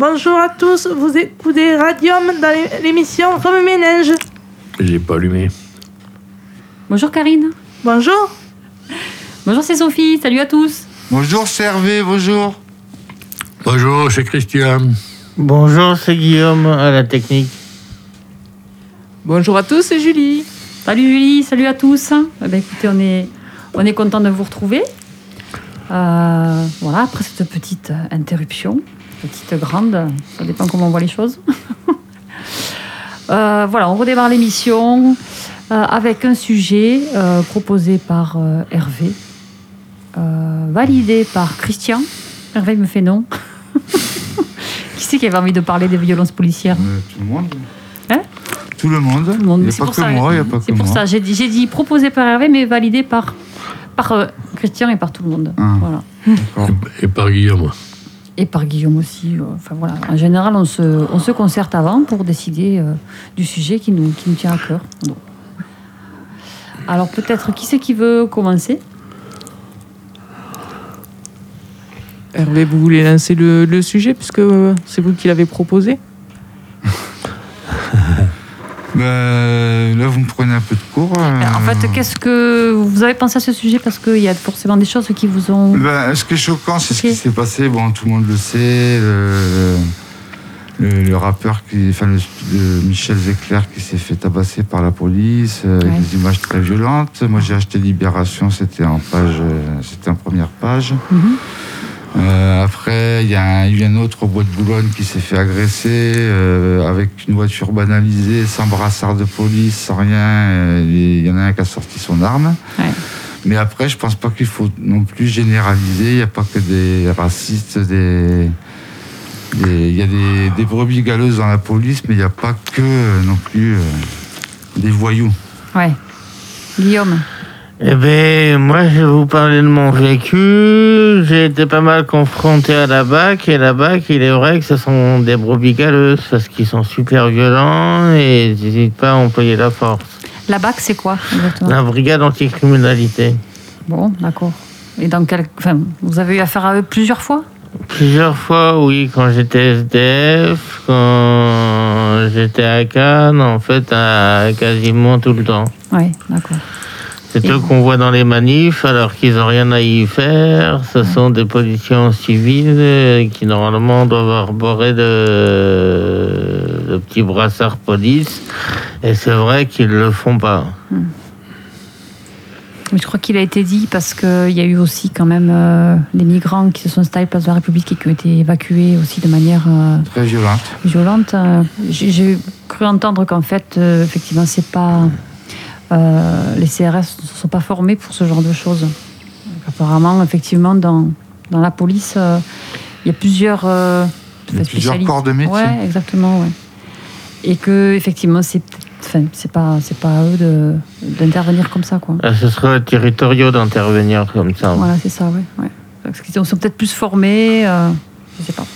Bonjour à tous, vous écoutez Radium dans l'émission Rome Ménage. J'ai pas allumé. Bonjour Karine. Bonjour. Bonjour, c'est Sophie. Salut à tous. Bonjour, c'est Hervé. Bonjour. Bonjour, c'est Christian. Bonjour, c'est Guillaume à la technique. Bonjour à tous, c'est Julie. Salut Julie, salut à tous. Eh ben, écoutez, on est, on est content de vous retrouver. Euh, voilà, après cette petite interruption, petite grande, ça dépend comment on voit les choses. Euh, voilà, on redémarre l'émission euh, avec un sujet proposé par Hervé, validé par Christian. Hervé me fait non. qui c'est qui avait envie de parler des violences policières Tout le monde. Hein tout le monde. Tout le monde. Il n'y a pas que moi, il n'y a pas que C'est pour ça, j'ai dit, j'ai dit proposé par Hervé, mais validé par, par Christian et par tout le monde. Ah. Voilà. Et par Guillaume. Et par Guillaume aussi. euh, Enfin voilà. En général, on se, on se concerte avant pour décider euh, du sujet qui nous, qui nous tient à cœur. Alors peut-être qui c'est qui veut commencer? Hervé, vous voulez lancer le, le sujet puisque euh, c'est vous qui l'avez proposé? Ben, là, vous me prenez un peu de cours. euh. En fait, qu'est-ce que vous avez pensé à ce sujet? Parce qu'il y a forcément des choses qui vous ont. Ben, ce qui est choquant, c'est ce qui s'est passé. Bon, tout le monde le sait. Le, le- le rappeur, qui, enfin, le, Michel Zecler qui s'est fait tabasser par la police, euh, avec des images très violentes. Moi, j'ai acheté Libération, c'était en page, euh, c'était en première page. Mhm. Euh, après, il y a eu un autre au bois de Boulogne qui s'est fait agresser euh, avec une voiture banalisée, sans brassard de police, sans rien. Euh, Il y en a un qui a sorti son arme. Ouais. Mais après, je pense pas qu'il faut non plus généraliser. Il n'y a pas que des racistes, des. Il y a des, des brebis galeuses dans la police, mais il n'y a pas que euh, non plus euh, des voyous. Ouais. Guillaume. Eh bien, moi, je vais vous parler de mon vécu. J'ai été pas mal confronté à la BAC. Et la BAC, il est vrai que ce sont des brebis galeuses parce qu'ils sont super violents et ils n'hésitent pas à employer la force. La BAC, c'est quoi exactement? La brigade anticriminalité. Bon, d'accord. Et dans quel. Enfin, vous avez eu affaire à eux plusieurs fois? Plusieurs fois, oui, quand j'étais SDF, quand j'étais à Cannes, en fait, à quasiment tout le temps. Oui, d'accord. C'est eux qu'on voit dans les manifs alors qu'ils n'ont rien à y faire. Ce sont des policiers civils euh, qui normalement doivent arborer de, de petits brassards police. Et c'est vrai qu'ils ne le font pas. Mais je crois qu'il a été dit parce qu'il y a eu aussi quand même euh, des migrants qui se sont installés place de la République et qui ont été évacués aussi de manière euh, Très violentes. violente. Euh, J'ai j'ai cru entendre qu'en fait, euh, effectivement, c'est pas euh, les CRS ne sont pas formés pour ce genre de choses. Donc, apparemment, effectivement, dans, dans la police, euh, il y a plusieurs, euh, Il y a plusieurs corps de métier. Ouais, exactement, ouais. Et que effectivement, c'est enfin, c'est pas c'est pas à eux de d'intervenir comme ça, quoi. Ah, Ce serait territoriaux d'intervenir comme ça. Voilà, c'est ça, ouais. ouais. Parce qu'ils sont peut-être plus formés, euh, je sais pas.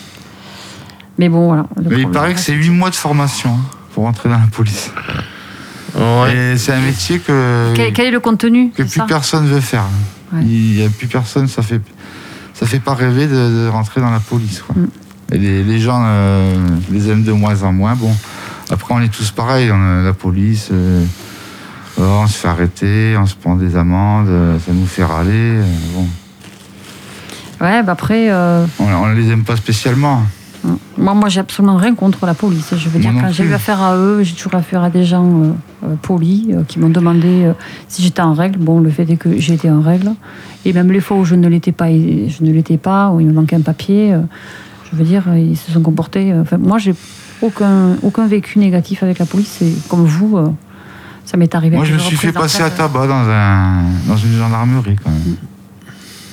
Mais bon, voilà. Mais il paraît que c'est 8 mois de formation hein, pour entrer dans la police. Ouais. Et c'est un métier que. Quel, quel est le contenu que plus ça personne veut faire. Ouais. Il n'y a plus personne, ça fait, ça fait pas rêver de, de rentrer dans la police. Quoi. Mm. Et les, les gens euh, les aiment de moins en moins. Bon, après, on est tous pareils. On a la police, euh, on se fait arrêter, on se prend des amendes, euh, ça nous fait râler. euh, bon, Ouais, bah après, euh, on, on les aime pas spécialement. Moi, moi j'ai absolument rien contre la police. Je veux dire, non quand j'ai eu affaire à eux, j'ai toujours affaire à des gens euh, euh, polis euh, qui m'ont demandé euh, si j'étais en règle. Bon, le fait est que été en règle. Et même les fois où je ne l'étais pas, je ne l'étais pas, où il me manquait un papier, je veux dire, ils se sont comportés. Enfin, moi, j'ai aucun, aucun vécu négatif avec la police. Et comme vous, ça m'est arrivé. Moi, je me suis fait passer à tabac dans, un, dans une gendarmerie, quand même.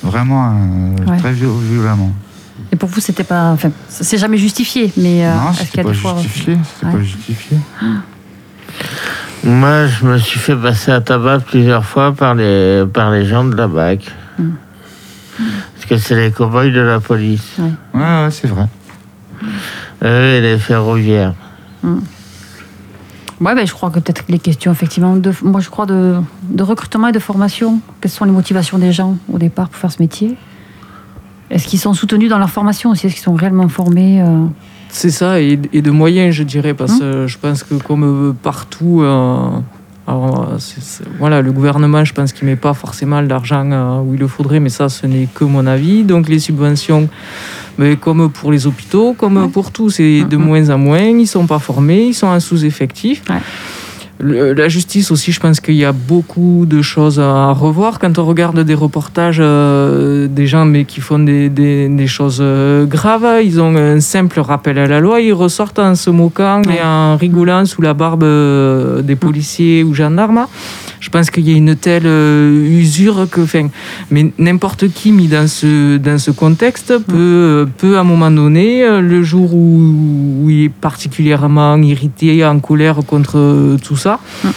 Vraiment, euh, Ouais. très viol- violemment. Et pour vous, c'était pas. Enfin, c'est jamais justifié, mais euh, non, c'était pas fois. justifié. Ouais. pas justifié. Moi, je me suis fait passer à tabac plusieurs fois par les, par les gens de la BAC. Mm. Parce que c'est les cow-boys de la police. Ouais, ouais, c'est vrai. Eux et les ferroviaires. Ouais, ben, je crois que peut-être les questions, effectivement, de, moi je crois de, de recrutement et de formation. Quelles sont les motivations des gens au départ pour faire ce métier? Est-ce qu'ils sont soutenus dans leur formation aussi? Est-ce qu'ils sont réellement formés euh, C'est ça, et, et de moyens, je dirais, parce que je pense que comme euh, partout, euh, voilà, le gouvernement, je pense qu'il met pas forcément l'argent euh, où il le faudrait, mais ça, ce n'est que mon avis. Donc les subventions, mais comme pour les hôpitaux, comme Ouais. pour tout, c'est de Mhm. moins en moins. Ils sont pas formés, ils sont en sous-effectif. Ouais. Le- La justice aussi, je pense qu'il y a beaucoup de choses à revoir. Quand on regarde des reportages euh, des gens mais qui font des, des- des choses euh, graves, ils ont un simple rappel à la loi, ils ressortent en se moquant et en rigolant sous la barbe euh, des policiers ou gendarmes. Je pense qu'il y a une telle euh, usure que, enfin, mais n'importe qui mis dans ce, dans ce contexte peut, peut à un moment donné, euh, le jour où, où il est particulièrement irrité, en colère contre euh, tout ça, Mm.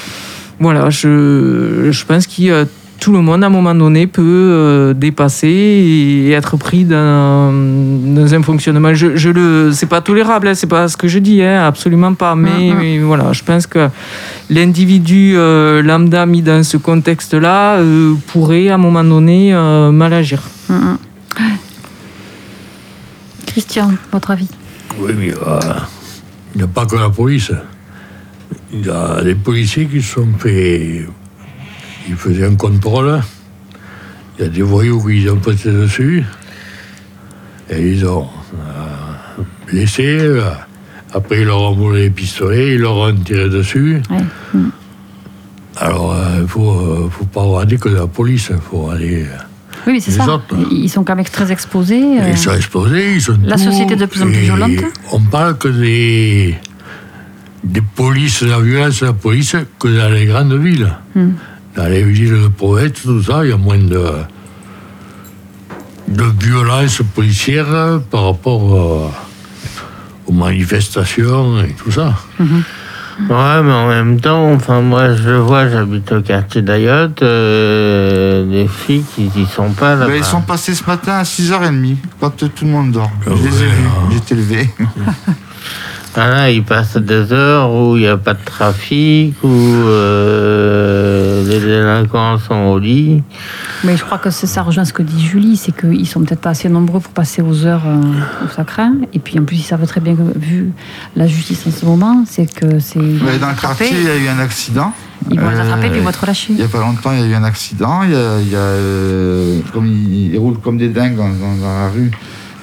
voilà, je, je pense que euh, tout le monde à un moment donné peut euh, dépasser et être pris dans, dans un fonctionnement. Je, je le, c'est pas tolérable, hein, c'est pas ce que je dis, hein, absolument pas. Mais, Mm, mm. mais voilà, je pense que l'individu euh, lambda mis dans ce contexte-là euh, pourrait à un moment donné euh, mal agir. Hum. Christian, votre avis? Oui, mais euh, il n'y a pas que la police. Il y a des policiers qui se sont fait. Ils faisaient un contrôle. Il y a des voyous qui ont passé dessus. Et ils ont euh, euh, après, ils leur ont volé les pistolets, ils leur ont tiré dessus. Ouais. Hum. Alors, il ne faut, euh, faut pas regarder que la police. Il faut aller. euh, Oui, mais c'est ça. autres. Ils sont quand même très exposés. euh, Ils sont ils sont la société est de plus en plus violente. On parle que des, des polices, de la violence de la police, que dans les grandes villes. Hmm. Dans les villes de province, tout ça, il y a moins de, de violence policière par rapport euh, aux manifestations et tout ça. Ouais, mais en même temps, enfin, moi, je vois, j'habite au quartier d'Ayotte, euh, les flics, ils y sont pas là. Ils sont passés ce matin à 6h30, quand tout le monde dort. Je les ai vus, hein. j'étais levé. Voilà, ils passent des heures où il n'y a pas de trafic, où euh, au. Mais je crois que ça rejoint ce que dit Julie, c'est qu'ils sont peut-être pas assez nombreux pour passer aux heures euh, où ça craint. Et puis en plus, ils savent très bien que, vu la justice en ce moment, c'est que c'est. dans le quartier, il y a eu un accident. Ils vont les attraper, Euh, puis ils vont être relâchés. Il n'y a pas longtemps, il y a eu un accident. Il y a, il y a, euh, comme ils, ils roulent comme des dingues dans, dans- dans la rue,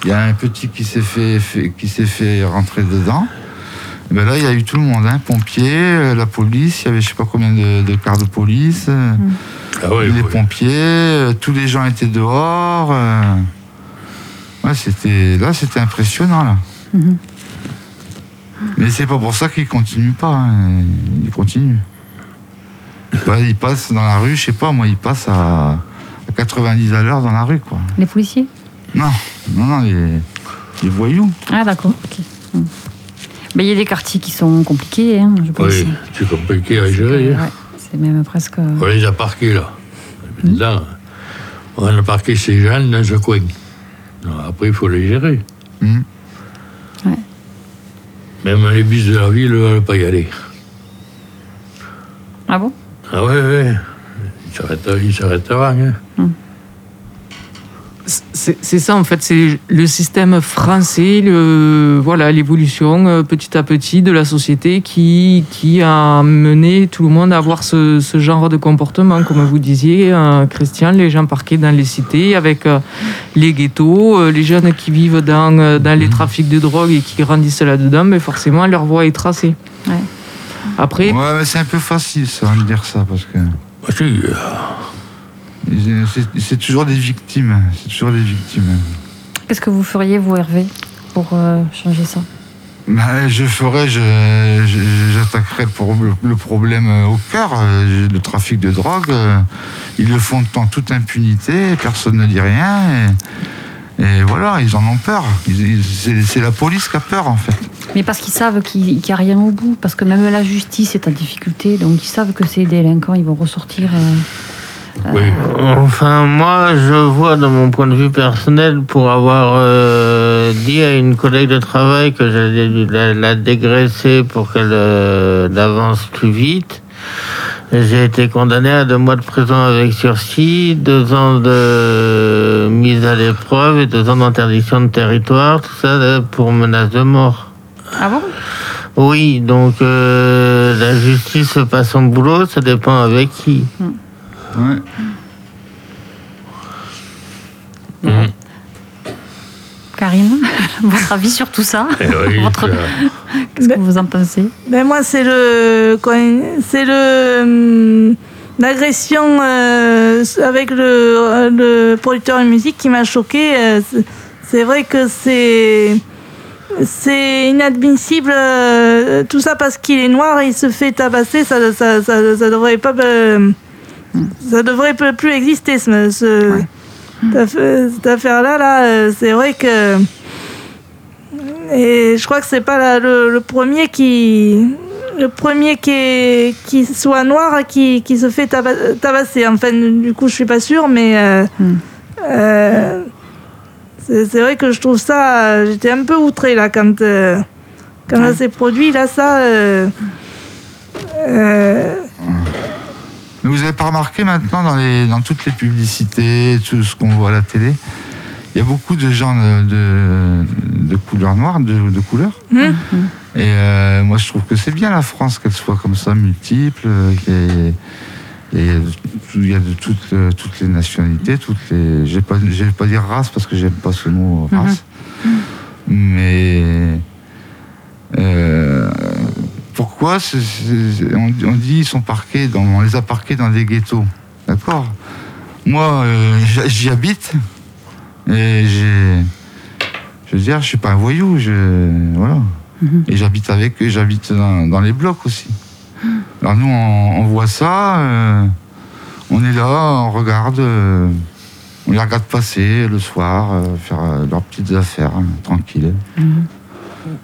il y a un petit qui s'est fait, fait- qui s'est fait rentrer dedans. Ben là, il y a eu tout le monde, hein, pompiers, euh, la police. Il y avait je sais pas combien de, de cars de police, euh, Ah oui, les oui. pompiers. euh, tous les gens étaient dehors. euh. Ouais, c'était là, c'était impressionnant là. Mhm. Mais c'est pas pour ça qu'ils continuent pas. hein. Ils continuent. Bah, ils passent dans la rue, je sais pas, moi, ils passent à, à 90 à l'heure dans la rue, quoi. Les policiers? Non, non, non, les, les voyous. Ah, d'accord. ok. Hum. Mais il y a des quartiers qui sont compliqués, hein, je pense. Oui, c'est compliqué à gérer. hein. Ouais, c'est même presque. On les a parqués là. On a parqué ces gens dans ce coin. Non, Après, il faut les gérer. Mhm. Ouais. Même les bus de la ville ne veulent pas y aller. Ah bon? Ah ouais, ouais. Ils s'arrêtent, ils s'arrêtent avant. Hein. C'est ça en fait, c'est le système français, le, voilà l'évolution euh, petit à petit de la société qui, qui a mené tout le monde à avoir ce, ce genre de comportement, comme vous disiez, euh, Christian, les gens parqués dans les cités avec euh, les ghettos, euh, les jeunes qui vivent dans, euh, dans les trafics de drogue et qui grandissent là-dedans, mais forcément leur voie est tracée. Ouais. Après, Ouais, c'est un peu facile, ça, de dire ça, parce que c'est- toujours des victimes. C'est toujours des victimes. Qu'est-ce que vous feriez, vous, Hervé, pour euh, changer ça? Bah, je je- j'attaquerais le, pro- le problème euh, au cœur, euh, le trafic de drogue. Ils le font en toute impunité, personne ne dit rien. Et, et voilà, ils en ont peur. C'est la police qui a peur, en fait. Mais parce qu'ils savent qu'il n'y a rien au bout, parce que même la justice est en difficulté, donc ils savent que ces délinquants, ils vont ressortir. euh, oui. Enfin, moi, je vois, de mon point de vue personnel, pour avoir euh, dit à une collègue de travail que j'allais la, la dégraisser pour qu'elle euh, avance plus vite, j'ai été condamné à deux mois de prison avec sursis, deux ans de mise à l'épreuve et deux ans d'interdiction de territoire, tout ça euh, pour menace de mort. Ah bon? Oui, donc euh, la justice fait pas son boulot, ça dépend avec qui. Ouais. Karine, votre avis sur tout ça Eh oui, Votre- ça- Qu'est-ce que vous en pensez Ben moi, c'est le, c'est le, hum, l'agression euh, avec le, le producteur de musique qui m'a choqué. euh, c'est- vrai que c'est, c'est inadmissible. euh, tout ça parce qu'il est noir il se fait tabasser. Ça, ça, ça, ça devrait pas, euh, ça devrait plus- exister. Ce, ce- cette affaire- cette affaire-là, là, euh, c'est vrai que. Et je crois que c'est pas la- le, le premier qui le premier qui, est- qui soit noir qui, qui se fait taba- tabasser. Enfin, du coup, je suis pas sûre, mais euh, Hmm. euh, c'est c'est vrai que je trouve ça. J'étais un peu outrée là quand euh, quand ça s'est produit. Là, ça. euh, vous avez pas remarqué maintenant dans, les, dans toutes les publicités, tout ce qu'on voit à la télé, il y a beaucoup de gens de, de, de couleur noire, de, de couleur. hmm. Et euh, moi, je trouve que c'est bien la France qu'elle soit comme ça, multiple, euh, et il y a de toutes, euh, toutes les nationalités, toutes les. Je vais pas, je vais pas dire race parce que j'aime pas ce mot race. Mais euh, pourquoi on, on dit ils sont parqués dans, on les a parqués dans des ghettos, d'accord Moi, euh, j'y- habite et j'ai, je veux dire, je suis pas un voyou, je, voilà. Et j'habite avec eux, j'habite dans, dans les blocs aussi. Alors nous, on, on voit ça, euh, on est là, on regarde, euh, on les regarde passer le soir, faire leurs petites affaires, hein, tranquilles.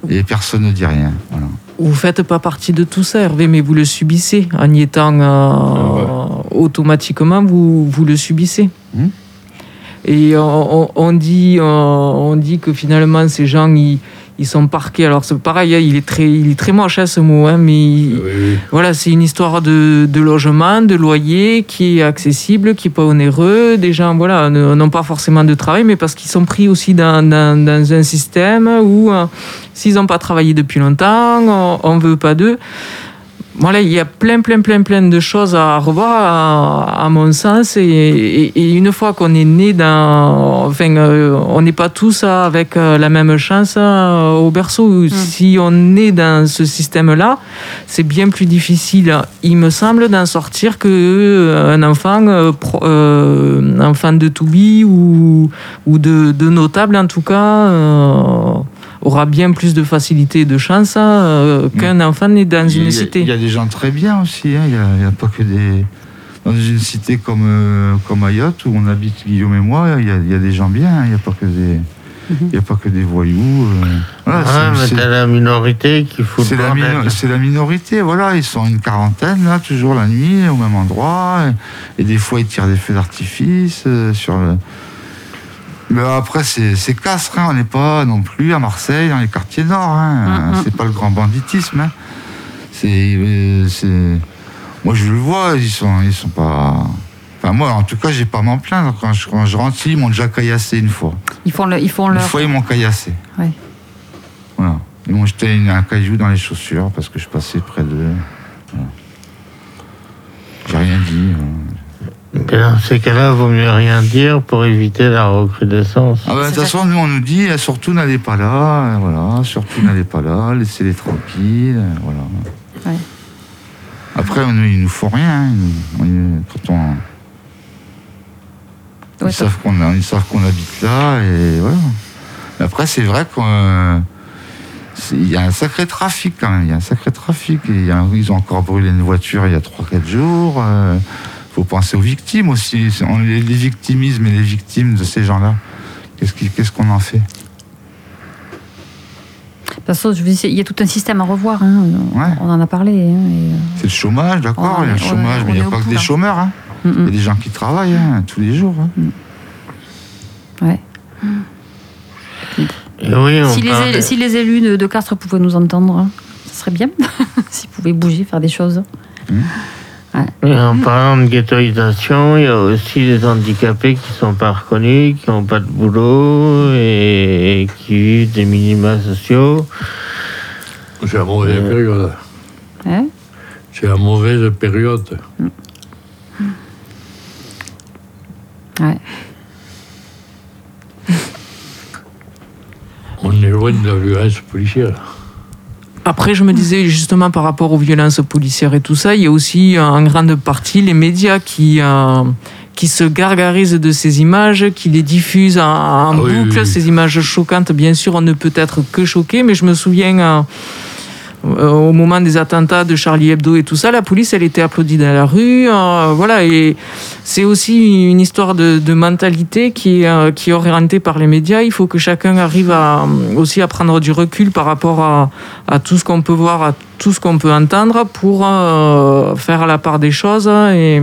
Et personne ne dit rien. Voilà. Vous faites pas partie de tout ça, Hervé, mais vous le subissez. En y étant euh, automatiquement, vous, vous le subissez. Mhm. Et on, on- on dit, on, on dit que finalement, ces gens, ils, ils sont parqués. Alors, c'est pareil, hein, il est très, il est très moche, hein, ce mot, hein, mais il- oui, oui. voilà, c'est une histoire de, de logement, de loyer qui est accessible, qui est pas onéreux. Des gens, voilà, n'ont pas forcément de travail, mais parce qu'ils sont pris aussi dans, dans, dans un système où, euh, s'ils n'ont pas travaillé depuis longtemps, on, on veut pas d'eux. Voilà, il y a plein, plein, plein, plein de choses à revoir, à, à mon sens. Et, et- et une fois qu'on est né dans. Enfin, euh, on n'est pas tous avec euh, la même chance euh, au berceau. Si on est dans ce système-là, c'est bien plus difficile, il me semble, d'en sortir que euh, un enfant, euh, pro- enfant de Toubi ou, ou de, de notable, en tout cas. Aura bien plus de facilité et de chance euh, qu'un enfant né dans Il y a- une cité. Il y a des gens très bien aussi. hein. Il n'y a, pas que des. Dans une cité comme, euh, comme Mayotte, où on habite Guillaume et moi, il y a, il y a des gens bien. hein. Il n'y a pas que des. Il y a pas que des voyous. euh. Voilà, Ouais, c'est- mais c'est- t'as la minorité qui fout c'est le la, bordel. mino- c'est la minorité, voilà, ils sont une quarantaine, là, toujours la nuit, au même endroit, et, et des fois ils tirent des feux d'artifice euh, sur le... Mais après, c'est c'est Castres, hein, on n'est pas non plus à Marseille, dans les quartiers nord, hein, Mm, c'est pas le grand banditisme. hein. C'est... euh, c'est- Moi, je le vois, ils sont, ils sont pas... Enfin, moi, en tout cas, j'ai pas à m'en plaindre. Quand je, quand je rentre, ils m'ont déjà caillassé une fois. Ils font, le, ils font Une fois, ils m'ont caillassé. Ouais. Voilà. Ils m'ont jeté une- un caillou dans les chaussures parce que je passais près d'eux. Voilà. J'ai rien dit. voilà. Et Dans ces cas-là, vaut mieux rien dire pour éviter la recrudescence. Ah ben, de toute façon, nous, on nous dit eh, surtout n'allez pas là, euh, voilà, surtout n'allez pas là, laissez-les tranquilles, euh, voilà. Ouais. Après, nous, ils nous font rien. hein, quand on, Ouais, ils, savent qu'on ils savent qu'on habite là et voilà. Mais Après, c'est vrai qu'il y a un sacré trafic quand même. Il y a un sacré trafic. Et il y a- ils ont encore brûlé une voiture il y a 3-4 jours. Il faut penser aux victimes aussi. On les, les victimismes et les victimes de ces gens-là. Qu'est-ce qu'on en fait? De toute façon, je vous dis, il y a tout un système à revoir. hein. Ouais. On en a parlé. hein, euh, C'est le chômage, d'accord Il y a le chômage, mais il n'y a pas que des là. chômeurs. hein. mm, Il y a mm. des gens qui travaillent hein, tous les jours. hein. Ouais. Et oui, Si les, si élus de, de Castres pouvaient nous entendre, hein, ce serait bien. S'ils pouvaient bouger, faire des choses. Et en parlant de ghettoisation, il y a aussi les handicapés qui sont pas reconnus, qui n'ont pas de boulot et, et qui vivent des minima sociaux. C'est la mauvaise période. Hein C'est la mauvaise période. Ouais. On est loin de la violence policière. Après, je me disais justement par rapport aux violences policières et tout ça, il y a aussi euh, en grande partie les médias qui, euh, qui se gargarisent de ces images, qui les diffusent en, en Ah boucle. oui, oui. Ces images choquantes, bien sûr, on ne peut être que choqué, mais je me souviens euh, au moment des attentats de Charlie Hebdo et tout ça, la police, elle était applaudie dans la rue. euh, voilà, et c'est aussi une histoire de, mentalité euh, qui est orientée par les médias. Il faut que chacun arrive euh, aussi à prendre du recul par rapport à, à tout ce qu'on peut voir, à tout ce qu'on peut entendre pour euh, faire la part des choses et,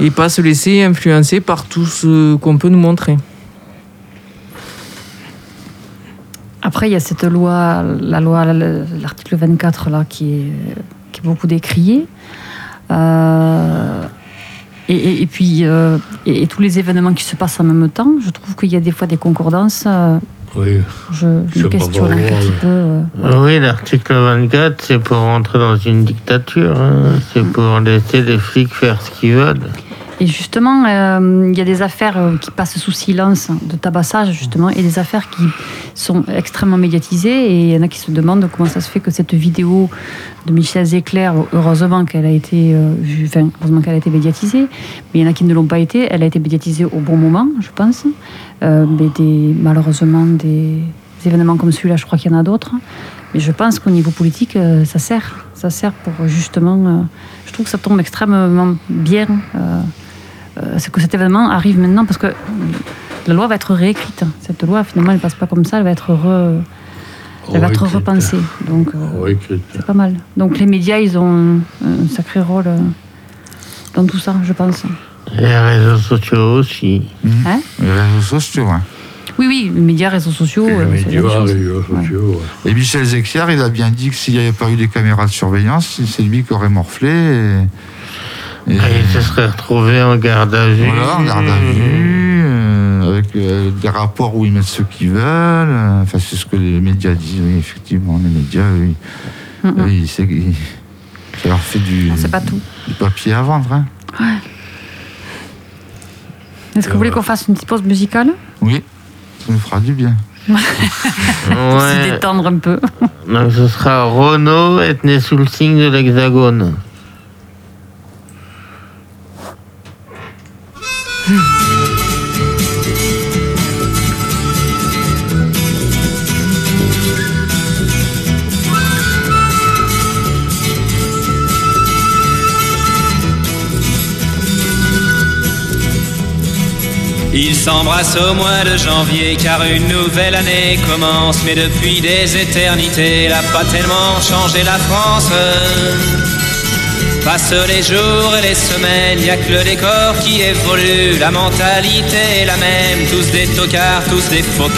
et pas se laisser influencer par tout ce qu'on peut nous montrer. Après, il y a cette loi, la loi, l'article 24, là, qui est, qui est beaucoup décrié. Euh, et, et- et puis, euh, et, et tous les événements qui se passent en même temps, je trouve qu'il y a des fois des concordances. euh, Oui. je questionne un petit peu. euh, Oui, l'article 24, c'est pour rentrer dans une dictature. hein. C'est pour laisser les flics faire ce qu'ils veulent. Et justement, euh, il y a des affaires euh, qui passent sous silence de tabassage, justement, et des affaires qui sont extrêmement médiatisées. Et il y en a qui se demandent comment ça se fait que cette vidéo de Michel Zecler, heureusement qu'elle a été euh, a été médiatisée, mais il y en a qui ne l'ont pas été. Elle a été médiatisée au bon moment, je pense. Mais des, malheureusement, des événements comme celui-là, je crois qu'il y en a d'autres. Mais je pense qu'au niveau politique, ça sert. Ça sert pour justement. je trouve que ça tombe extrêmement bien. Euh, c'est que cet événement arrive maintenant parce que la loi va être réécrite. Cette loi, finalement, elle passe pas comme ça, elle va être, re- elle va être repensée. Donc, euh, c'est pas mal. Donc, les médias, ils ont un sacré rôle euh, dans tout ça, je pense. Et les réseaux sociaux aussi. Hein Les réseaux sociaux, hein. oui, oui, les médias, réseaux sociaux. Euh, la médias, réseaux sociaux. ouais. Et Michel Zecler, il a bien dit que s'il n'y avait pas eu des caméras de surveillance, c'est lui qui aurait morflé. Et, et- Et il se serait retrouvé en garde à vue. voilà, en garde à vue, euh, avec euh, des rapports où ils mettent ceux qu'ils veulent. euh, Enfin, c'est ce que les médias disent, oui, effectivement. Les médias, oui. Mm, oui, c'est- ça leur fait du, On sait pas tout. du papier à vendre. Hein. Est-ce que vous voulez qu'on fasse une petite pause musicale? Oui, ça nous fera du bien. Pour se Ouais. détendre un peu. Donc ce sera Renault, être né sous le signe de l'hexagone. Ils s'embrassent au mois de janvier car une nouvelle année commence. Mais depuis des éternités, elle a pas tellement changé la France. Passent les jours et les semaines, y a que le décor qui évolue. La mentalité est la même, tous des tocards, tous des faux.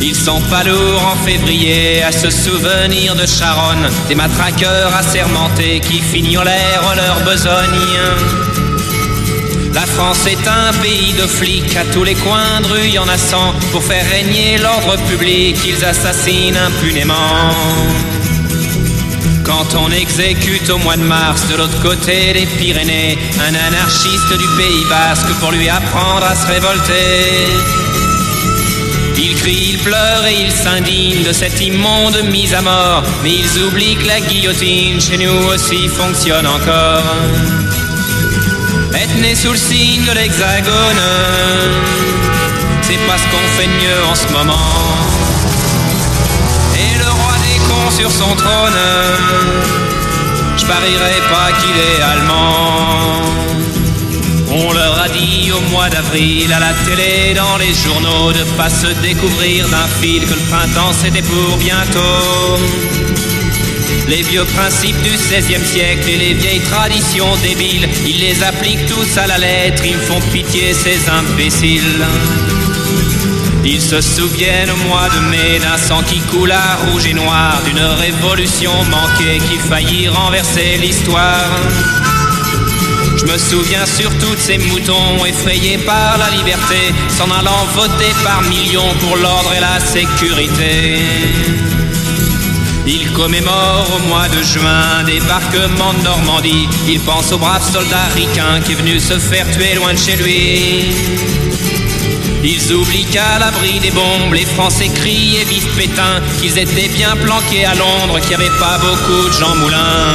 Ils sont pas lourds en février à se souvenir de Charonne, des matraqueurs assermentés qui fignolèrent leur besogne. La France est un pays de flics, à tous les coins de rue y en a cent. Pour faire régner l'ordre public, ils assassinent impunément. Quand on exécute au mois de mars de l'autre côté des Pyrénées un anarchiste du Pays Basque pour lui apprendre à se révolter. Il crie, il pleure et il s'indigne de cette immonde mise à mort, mais ils oublient que la guillotine chez nous aussi fonctionne encore. Être né sous le signe de l'hexagone, c'est pas ce qu'on fait de mieux en ce moment. Sur son trône, je parierais pas qu'il est allemand. On leur a dit au mois d'avril à la télé, dans les journaux, de pas se découvrir d'un fil que le printemps c'était pour bientôt. Les vieux principes du XVIe siècle et les vieilles traditions débiles, ils les appliquent tous à la lettre, ils font pitié ces imbéciles. Ils se souviennent au mois de mai d'un sang qui coule à rouge et noir, d'une révolution manquée qui faillit renverser l'histoire. Je me souviens surtout de ces moutons effrayés par la liberté, s'en allant voter par millions pour l'ordre et la sécurité. commémore au mois de juin débarquement de Normandie. Il pense au brave soldat ricain qui est venu se faire tuer loin de chez lui. Ils oublient qu'à l'abri des bombes, les Français crient et vivent Pétain, qu'ils étaient bien planqués à Londres, qu'il n'y avait pas beaucoup de Jean Moulin.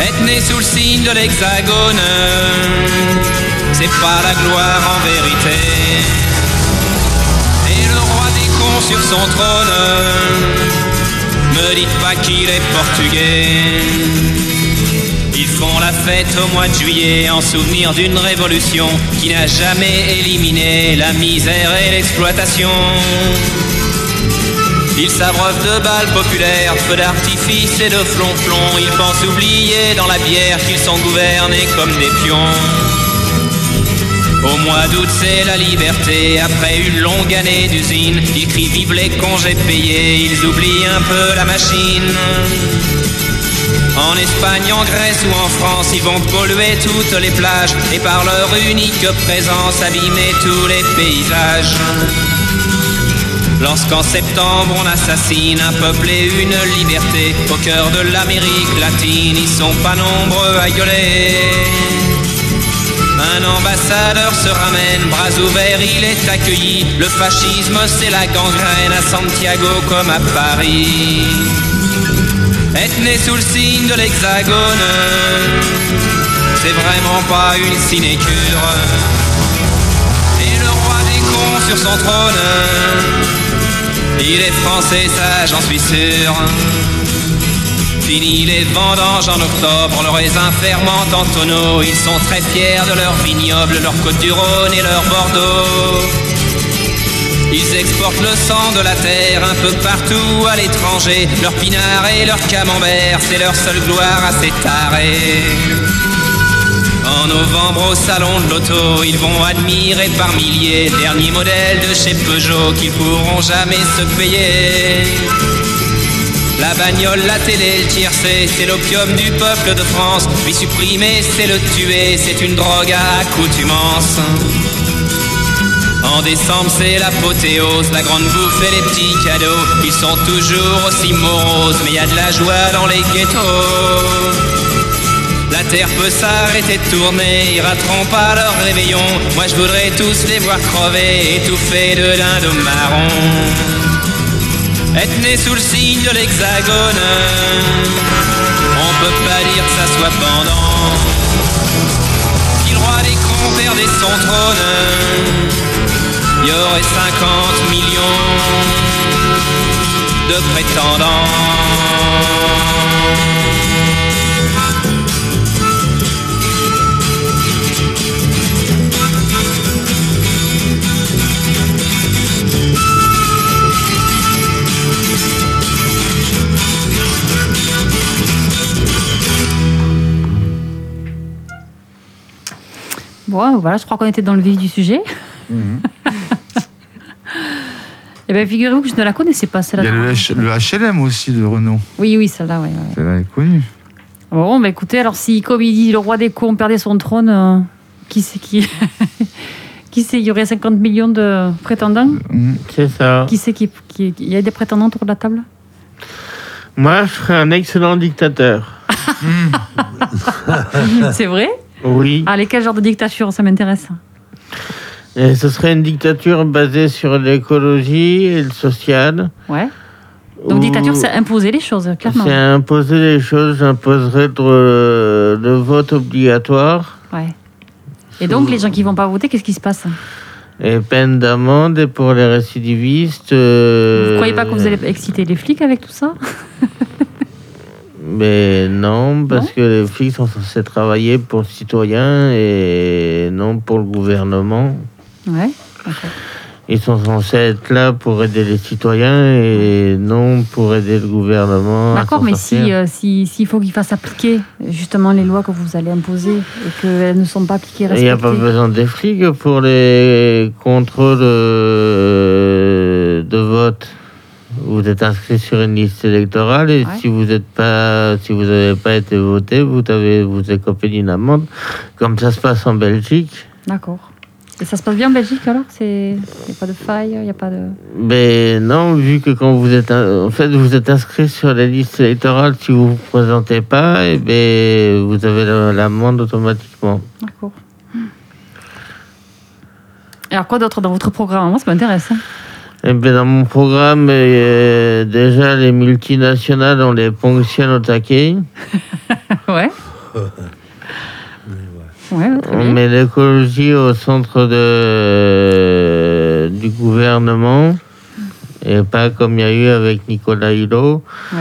Être né sous le signe de l'hexagone, c'est pas la gloire en vérité. Et le roi des cons sur son trône, me dites pas qu'il est portugais. Font la fête au mois de juillet en souvenir d'une révolution qui n'a jamais éliminé la misère et l'exploitation. Ils s'abreuvent de balles populaires, feux d'artifice et de flonflons. Ils pensent oublier dans la bière qu'ils sont gouvernés comme des pions. Au mois d'août, c'est la liberté. Après une longue année d'usine, ils crient vive les congés payés. Ils oublient un peu la machine. En Espagne, en Grèce ou en France, ils vont polluer toutes les plages et par leur unique présence abîmer tous les paysages. Lorsqu'en septembre on assassine un peuple et une liberté au cœur de l'Amérique latine, ils sont pas nombreux à gueuler. Un ambassadeur se ramène, bras ouverts, il est accueilli. Le fascisme, c'est la gangrène à Santiago comme à Paris. Être né sous le signe de l'hexagone, c'est vraiment pas une sinécure. Et le roi des cons sur son trône, il est français, ça j'en suis sûr. Fini les vendanges en octobre, le raisin ferment en tonneaux. Ils sont très fiers de leur vignoble, leur côte du Rhône et leur Bordeaux. Ils exportent le sang de la terre un peu partout à l'étranger. Leur pinard et leur camembert, c'est leur seule gloire à s'étarer. En novembre au salon de l'auto, ils vont admirer par milliers dernier modèle de chez Peugeot qu'ils pourront jamais se payer. La bagnole, la télé, le tiercé, c'est l'opium du peuple de France. Lui supprimer, c'est le tuer, c'est une drogue à accoutumance. En décembre, c'est l'apothéose, la grande bouffe et les petits cadeaux. Ils sont toujours aussi moroses, mais y a de la joie dans les ghettos. La terre peut s'arrêter de tourner, ils rateront pas leur réveillon. Moi je voudrais tous les voir crever, étouffés de dindon marron. Être né sous le signe de l'hexagone, on peut pas dire que ça soit pendant. Le roi des cons perdait son trône, il y aurait 50 millions de prétendants. Bon, voilà, je crois qu'on était dans le vif du sujet. Eh bien, figurez-vous que je ne la connaissais pas, Il celle-là. y a le, H- le HLM aussi de Renault. Oui, oui, celle-là, ouais. Celle-là est connue. Bon, bah écoutez, alors si, comme il dit, le roi des cons perdait son trône, euh, qui c'est qui Qui c'est Il y aurait 50 millions de prétendants Mhm. C'est ça. Qui c'est qui, qui- Il y a des prétendants autour de la table? Moi, je serais un excellent dictateur. C'est vrai? Oui. Allez, quel genre de dictature Ça m'intéresse. Et ce serait une dictature basée sur l'écologie et le social. Ouais. Donc, dictature, c'est imposer les choses, clairement. C'est imposer les choses. J'imposerais le, le vote obligatoire Ouais. Et donc, les gens qui vont pas voter, qu'est-ce qui se passe? Et peine d'amende et pour les récidivistes. euh, Vous croyez pas que vous allez exciter les flics avec tout ça? Mais non, parce Non que les flics sont censés travailler pour le citoyen et non pour le gouvernement. Ouais. d'accord. Ils sont censés être là pour aider les citoyens et non pour aider le gouvernement. D'accord, mais sortir. si, euh, si, s'il faut qu'ils fassent appliquer justement les lois que vous allez imposer et qu'elles ne sont pas appliquées, Il n'y a pas besoin des flics pour les contrôles euh, de vote. Vous êtes inscrit sur une liste électorale et Ouais. si vous n'êtes pas, si vous n'avez pas été voté, vous avez vous écopé d'une amende, comme ça se passe en Belgique. D'accord. Et ça se passe bien en Belgique alors Il n'y a pas de faille, il n'y a pas de. Mais non, vu que quand vous êtes, en fait, vous êtes inscrit sur les listes électorales, si vous vous présentez pas, et ben, vous avez la- l'amende automatiquement. D'accord. Et alors quoi d'autre dans votre programme? Moi, ça m'intéresse. hein. Et ben, dans mon programme, euh, déjà, les multinationales, on les ponctionne au taquet. ouais. Ouais, On met l'écologie au centre de, du gouvernement. Et pas comme il y a eu avec Nicolas Hulot. Ouais.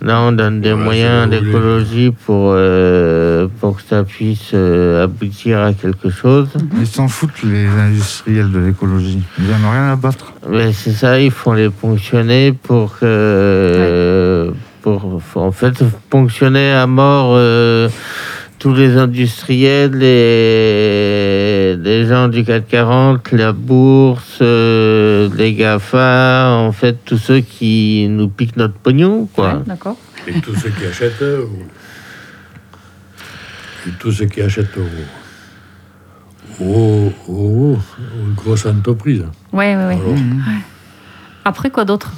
Là, on donne des Ouais, moyens à l'écologie pour, euh, pour que ça puisse euh, aboutir à quelque chose. Ils s'en foutent, les industriels de l'écologie. Ils n'en ont rien à battre. Mais c'est ça, il faut les ponctionner pour que. euh, pour, en fait, ponctionner à mort euh, tous les industriels, les, les gens du 440, la bourse, euh, les GAFA, en fait, tous ceux qui nous piquent notre pognon, quoi. Ouais, D'accord. Et tous ceux qui achètent, euh, et tous ceux qui achètent aux, aux- aux- aux grosses entreprises. Ouais, ouais. Alors, Après, quoi d'autre?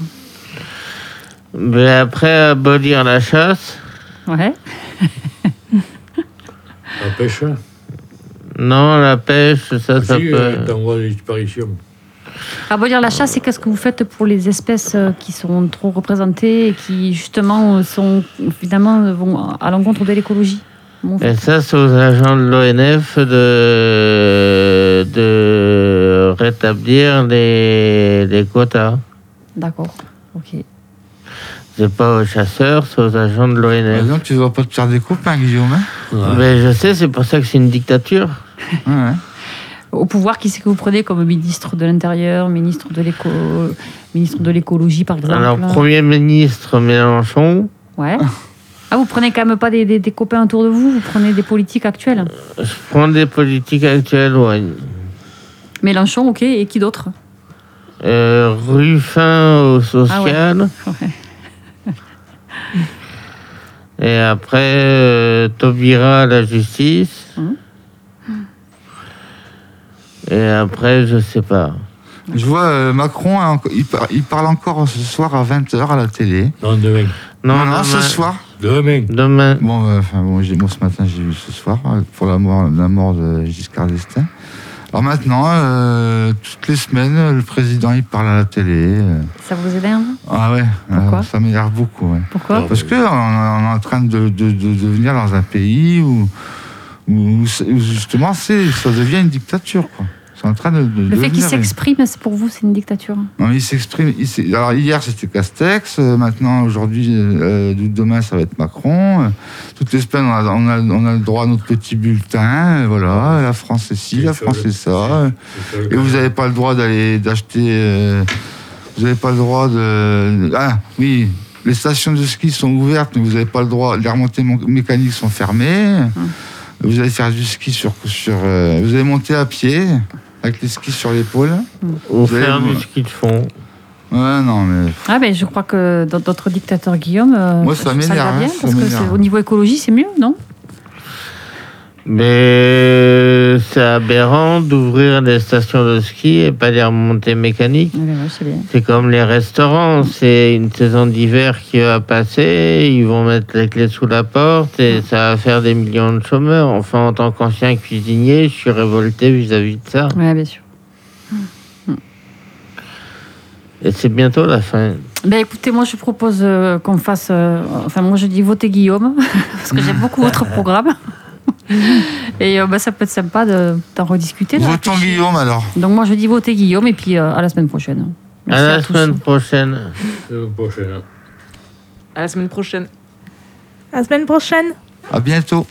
Mais après, abolir la chasse, Ouais. la pêche, non, la pêche, ça, ça peut. euh, des disparitions. Abolir la chasse, c'est qu'est-ce que vous faites pour les espèces euh, qui sont trop représentées et qui, justement, euh, sont, finalement, vont à l'encontre de l'écologie Et ça, c'est aux agents de l'ONF de, de rétablir les, les quotas. D'accord. Ok. C'est pas aux chasseurs, c'est aux agents de Par l'ONF. exemple, tu ne dois pas te faire des copains, Guillaume. hein Ouais. Mais je sais, c'est pour ça que c'est une dictature. Ouais, ouais. Au pouvoir, qui c'est que vous prenez comme ministre de l'Intérieur, ministre de l'éco, ministre de l'écologie, par exemple? Alors, Premier ministre Mélenchon, Ouais. Ah, vous prenez quand même pas des, des- des copains autour de vous, vous prenez des politiques actuelles. je prends des politiques actuelles, ouais. Mélenchon, ok, et qui d'autre? Euh, Ruffin au social. Ouais. Et après, euh, Taubira à la justice. Mhm. Et après, je sais pas. Je vois euh, Macron, il, par- il parle encore ce soir à 20h à la télé. Non, demain. Non, non, demain. ce soir. Demain. Demain. Bon, euh, enfin, bon, j'ai- moi ce matin j'ai vu ce soir euh, pour la mort, la mort de Giscard d'Estaing. Alors maintenant, euh, toutes les semaines, le président il parle à la télé. Ça vous énerve Ah ouais, euh, Pourquoi? ça m'énerve beaucoup. ouais. Pourquoi? Parce qu'on on est en train de, de, de devenir dans un pays où, où, c'est- où justement ça devient une dictature. Quoi. En train de, de Le fait qu'il s'exprime, c'est pour vous, c'est une dictature Non, il s'exprime. Alors hier c'était Castex, euh, maintenant aujourd'hui, euh, euh, demain ça va être Macron. Euh, Toutes les semaines on a, on a, on a le droit à notre petit bulletin. euh, Voilà, la France est ci, la ça, France est ça. C'est ça, le Et vous n'avez pas le droit d'aller d'acheter. euh, vous n'avez pas le droit de. Ah oui, les stations de ski sont ouvertes, mais vous n'avez pas le droit. Les remontées mon- mécaniques sont fermées. Vous allez faire du ski sur. sur euh, vous allez monter à pied avec les skis sur l'épaule. Ou Vous allez- faire du ski de fond. Ouais, non, mais. Ah, ben je crois que dans d'autres dictateurs, Guillaume, euh, Moi, ça va m'énerve, bien, hein, ça parce que au niveau écologie, c'est mieux, non? Mais c'est aberrant d'ouvrir des stations de ski et pas des remontées mécaniques. Ah, c'est comme les restaurants, c'est une saison d'hiver qui va passer, ils vont mettre les clés sous la porte et ça va faire des millions de chômeurs. Enfin, en tant qu'ancien cuisinier, je suis révolté vis-à-vis de ça. Ouais, bien sûr. Et c'est bientôt la fin. Ben écoutez, moi je propose euh, qu'on fasse. euh, enfin, moi je dis voter Guillaume, parce que j'aime beaucoup votre programme. Et euh, ben, ça peut être sympa de- d'en rediscuter. de Votons réfléchir. Guillaume alors. Donc moi je dis voter Guillaume, et puis euh, à la semaine prochaine. Merci à la semaine prochaine. C'est le prochain. hein. À la semaine prochaine. À la semaine prochaine. À bientôt.